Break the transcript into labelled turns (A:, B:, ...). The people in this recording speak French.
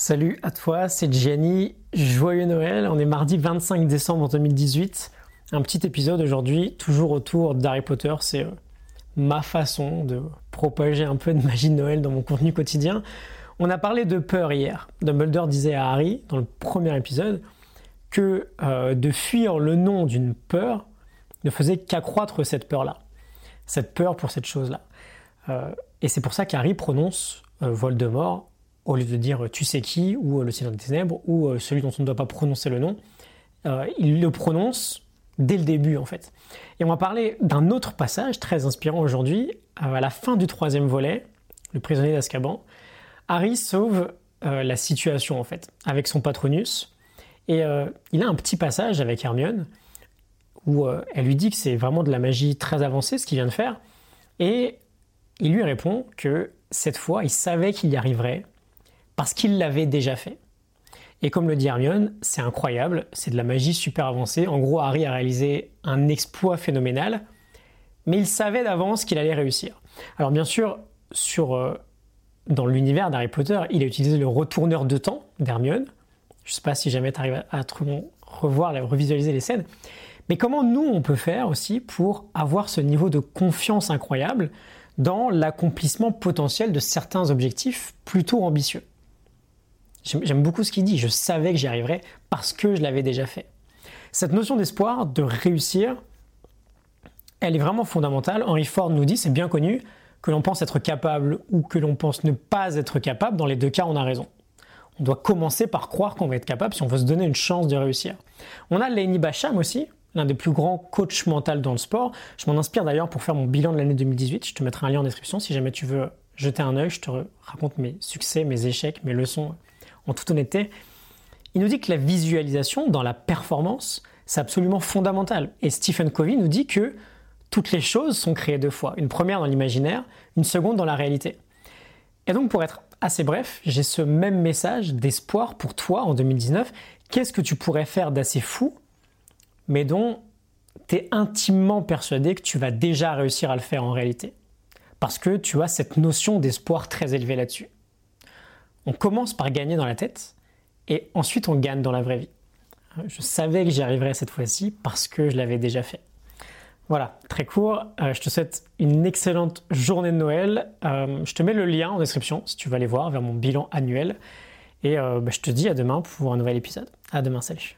A: Salut à toi, c'est Gianni. Joyeux Noël. On est mardi 25 décembre 2018. Un petit épisode aujourd'hui, toujours autour d'Harry Potter. C'est euh, ma façon de propager un peu de magie de Noël dans mon contenu quotidien. On a parlé de peur hier. Dumbledore disait à Harry, dans le premier épisode, que euh, de fuir le nom d'une peur ne faisait qu'accroître cette peur-là. Cette peur pour cette chose-là. Euh, et c'est pour ça qu'Harry prononce Voldemort au lieu de dire tu sais qui, ou euh, le Seigneur des Ténèbres, ou euh, celui dont on ne doit pas prononcer le nom, euh, il le prononce dès le début en fait. Et on va parler d'un autre passage très inspirant aujourd'hui, à la fin du troisième volet, le prisonnier d'Azkaban. Harry sauve la situation en fait, avec son patronus, et il a un petit passage avec Hermione, où elle lui dit que c'est vraiment de la magie très avancée ce qu'il vient de faire, et il lui répond que cette fois il savait qu'il y arriverait, parce qu'il l'avait déjà fait. Et comme le dit Hermione, c'est incroyable, c'est de la magie super avancée. En gros, Harry a réalisé un exploit phénoménal, mais il savait d'avance qu'il allait réussir. Alors bien sûr, euh, dans l'univers d'Harry Potter, il a utilisé le retourneur de temps d'Hermione. Je ne sais pas si jamais tu arrives à, revoir, à revisualiser les scènes. Mais comment nous, on peut faire aussi pour avoir ce niveau de confiance incroyable dans l'accomplissement potentiel de certains objectifs plutôt ambitieux? J'aime beaucoup ce qu'il dit. Je savais que j'y arriverais parce que je l'avais déjà fait. Cette notion d'espoir, de réussir, elle est vraiment fondamentale. Henry Ford nous dit, c'est bien connu, que l'on pense être capable ou que l'on pense ne pas être capable, dans les deux cas, on a raison. On doit commencer par croire qu'on va être capable si on veut se donner une chance de réussir. On a Lenny Bacham aussi, l'un des plus grands coachs mentaux dans le sport. Je m'en inspire d'ailleurs pour faire mon bilan de l'année 2018. Je te mettrai un lien en description si jamais tu veux jeter un œil. Je te raconte mes succès, mes échecs, mes leçons en toute honnêteté, il nous dit que la visualisation dans la performance, c'est absolument fondamental. Et Stephen Covey nous dit que toutes les choses sont créées deux fois. Une première dans l'imaginaire, une seconde dans la réalité. Et donc pour être assez bref, j'ai ce même message d'espoir pour toi en 2019. Qu'est-ce que tu pourrais faire d'assez fou, mais dont tu es intimement persuadé que tu vas déjà réussir à le faire en réalité? Parce que tu as cette notion d'espoir très élevée là-dessus. On commence par gagner dans la tête et ensuite on gagne dans la vraie vie. Je savais que j'y arriverais cette fois-ci parce que je l'avais déjà fait. Voilà, très court. Euh, je te souhaite une excellente journée de Noël. Euh, je te mets le lien en description si tu veux aller voir vers mon bilan annuel. Et euh, bah, je te dis à demain pour un nouvel épisode. À demain, salut.